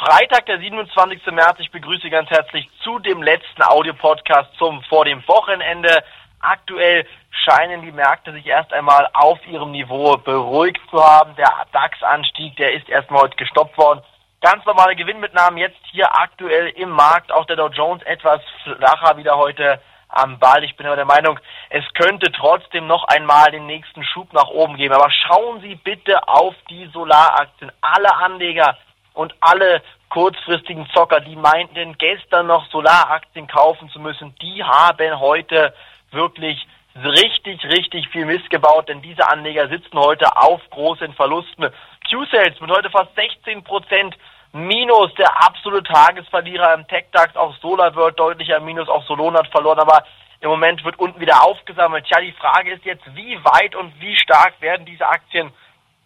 Freitag, der 27. März. Ich begrüße ganz herzlich zu dem letzten Audiopodcast zum vor dem Wochenende. Aktuell scheinen die Märkte sich erst einmal auf ihrem Niveau beruhigt zu haben. Der DAX-Anstieg, der ist erstmal heute gestoppt worden. Ganz normale Gewinnmitnahmen jetzt hier aktuell im Markt. Auch der Dow Jones etwas flacher wieder heute am Ball. Ich bin aber der Meinung, es könnte trotzdem noch einmal den nächsten Schub nach oben geben. Aber schauen Sie bitte auf die Solaraktien. Alle Anleger und alle kurzfristigen Zocker, die meinten gestern noch Solaraktien kaufen zu müssen, die haben heute wirklich richtig, richtig viel Mist gebaut, denn diese Anleger sitzen heute auf großen Verlusten. Q-Sales mit heute fast 16 Prozent Minus, der absolute Tagesverlierer im Tech-DAX, auch SolarWorld deutlicher Minus, auch Solon hat verloren, aber im Moment wird unten wieder aufgesammelt. Tja, die Frage ist jetzt, wie weit und wie stark werden diese Aktien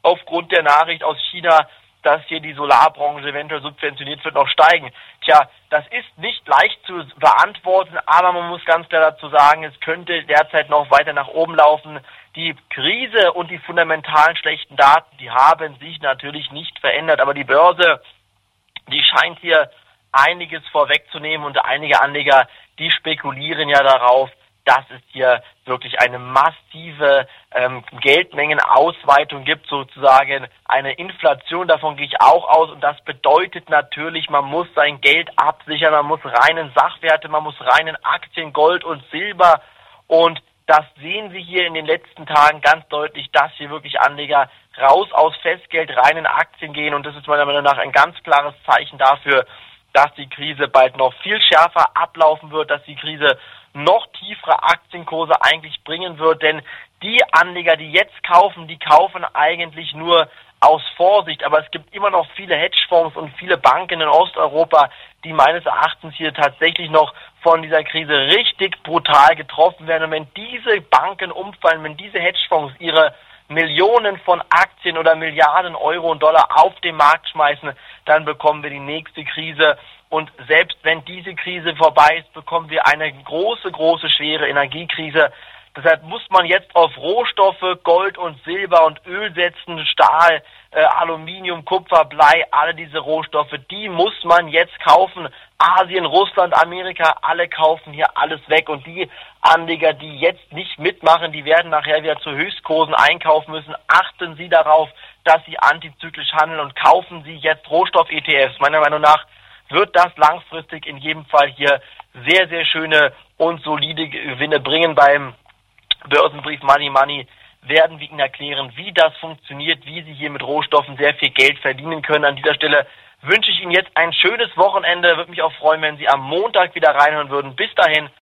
aufgrund der Nachricht aus China dass hier die Solarbranche eventuell subventioniert wird, noch steigen. Tja, das ist nicht leicht zu beantworten, aber man muss ganz klar dazu sagen, es könnte derzeit noch weiter nach oben laufen. Die Krise und die fundamentalen schlechten Daten, die haben sich natürlich nicht verändert, aber die Börse, die scheint hier einiges vorwegzunehmen und einige Anleger, die spekulieren ja darauf, dass es hier wirklich eine massive ähm, Geldmengenausweitung gibt, sozusagen eine Inflation, davon gehe ich auch aus. Und das bedeutet natürlich, man muss sein Geld absichern, man muss reinen Sachwerte, man muss reinen Aktien, Gold und Silber. Und das sehen wir hier in den letzten Tagen ganz deutlich, dass hier wirklich Anleger raus aus Festgeld rein in Aktien gehen. Und das ist meiner Meinung nach ein ganz klares Zeichen dafür, dass die Krise bald noch viel schärfer ablaufen wird, dass die Krise noch tiefere Aktienkurse eigentlich bringen wird, denn die Anleger, die jetzt kaufen, die kaufen eigentlich nur aus Vorsicht, aber es gibt immer noch viele Hedgefonds und viele Banken in Osteuropa, die meines Erachtens hier tatsächlich noch von dieser Krise richtig brutal getroffen werden. Und wenn diese Banken umfallen, wenn diese Hedgefonds ihre Millionen von Aktien oder Milliarden Euro und Dollar auf den Markt schmeißen, dann bekommen wir die nächste Krise. Und selbst wenn diese Krise vorbei ist, bekommen wir eine große, große, schwere Energiekrise. Deshalb muss man jetzt auf Rohstoffe, Gold und Silber und Öl setzen, Stahl, äh, Aluminium, Kupfer, Blei, alle diese Rohstoffe, die muss man jetzt kaufen. Asien, Russland, Amerika, alle kaufen hier alles weg und die Anleger, die jetzt nicht mitmachen, die werden nachher wieder zu Höchstkursen einkaufen müssen. Achten Sie darauf, dass Sie antizyklisch handeln und kaufen Sie jetzt Rohstoff-ETFs. Meiner Meinung nach wird das langfristig in jedem Fall hier sehr, sehr schöne und solide Gewinne bringen beim Börsenbrief Money Money werden wir Ihnen erklären, wie das funktioniert, wie Sie hier mit Rohstoffen sehr viel Geld verdienen können. An dieser Stelle wünsche ich Ihnen jetzt ein schönes Wochenende. Würde mich auch freuen, wenn Sie am Montag wieder reinhören würden. Bis dahin,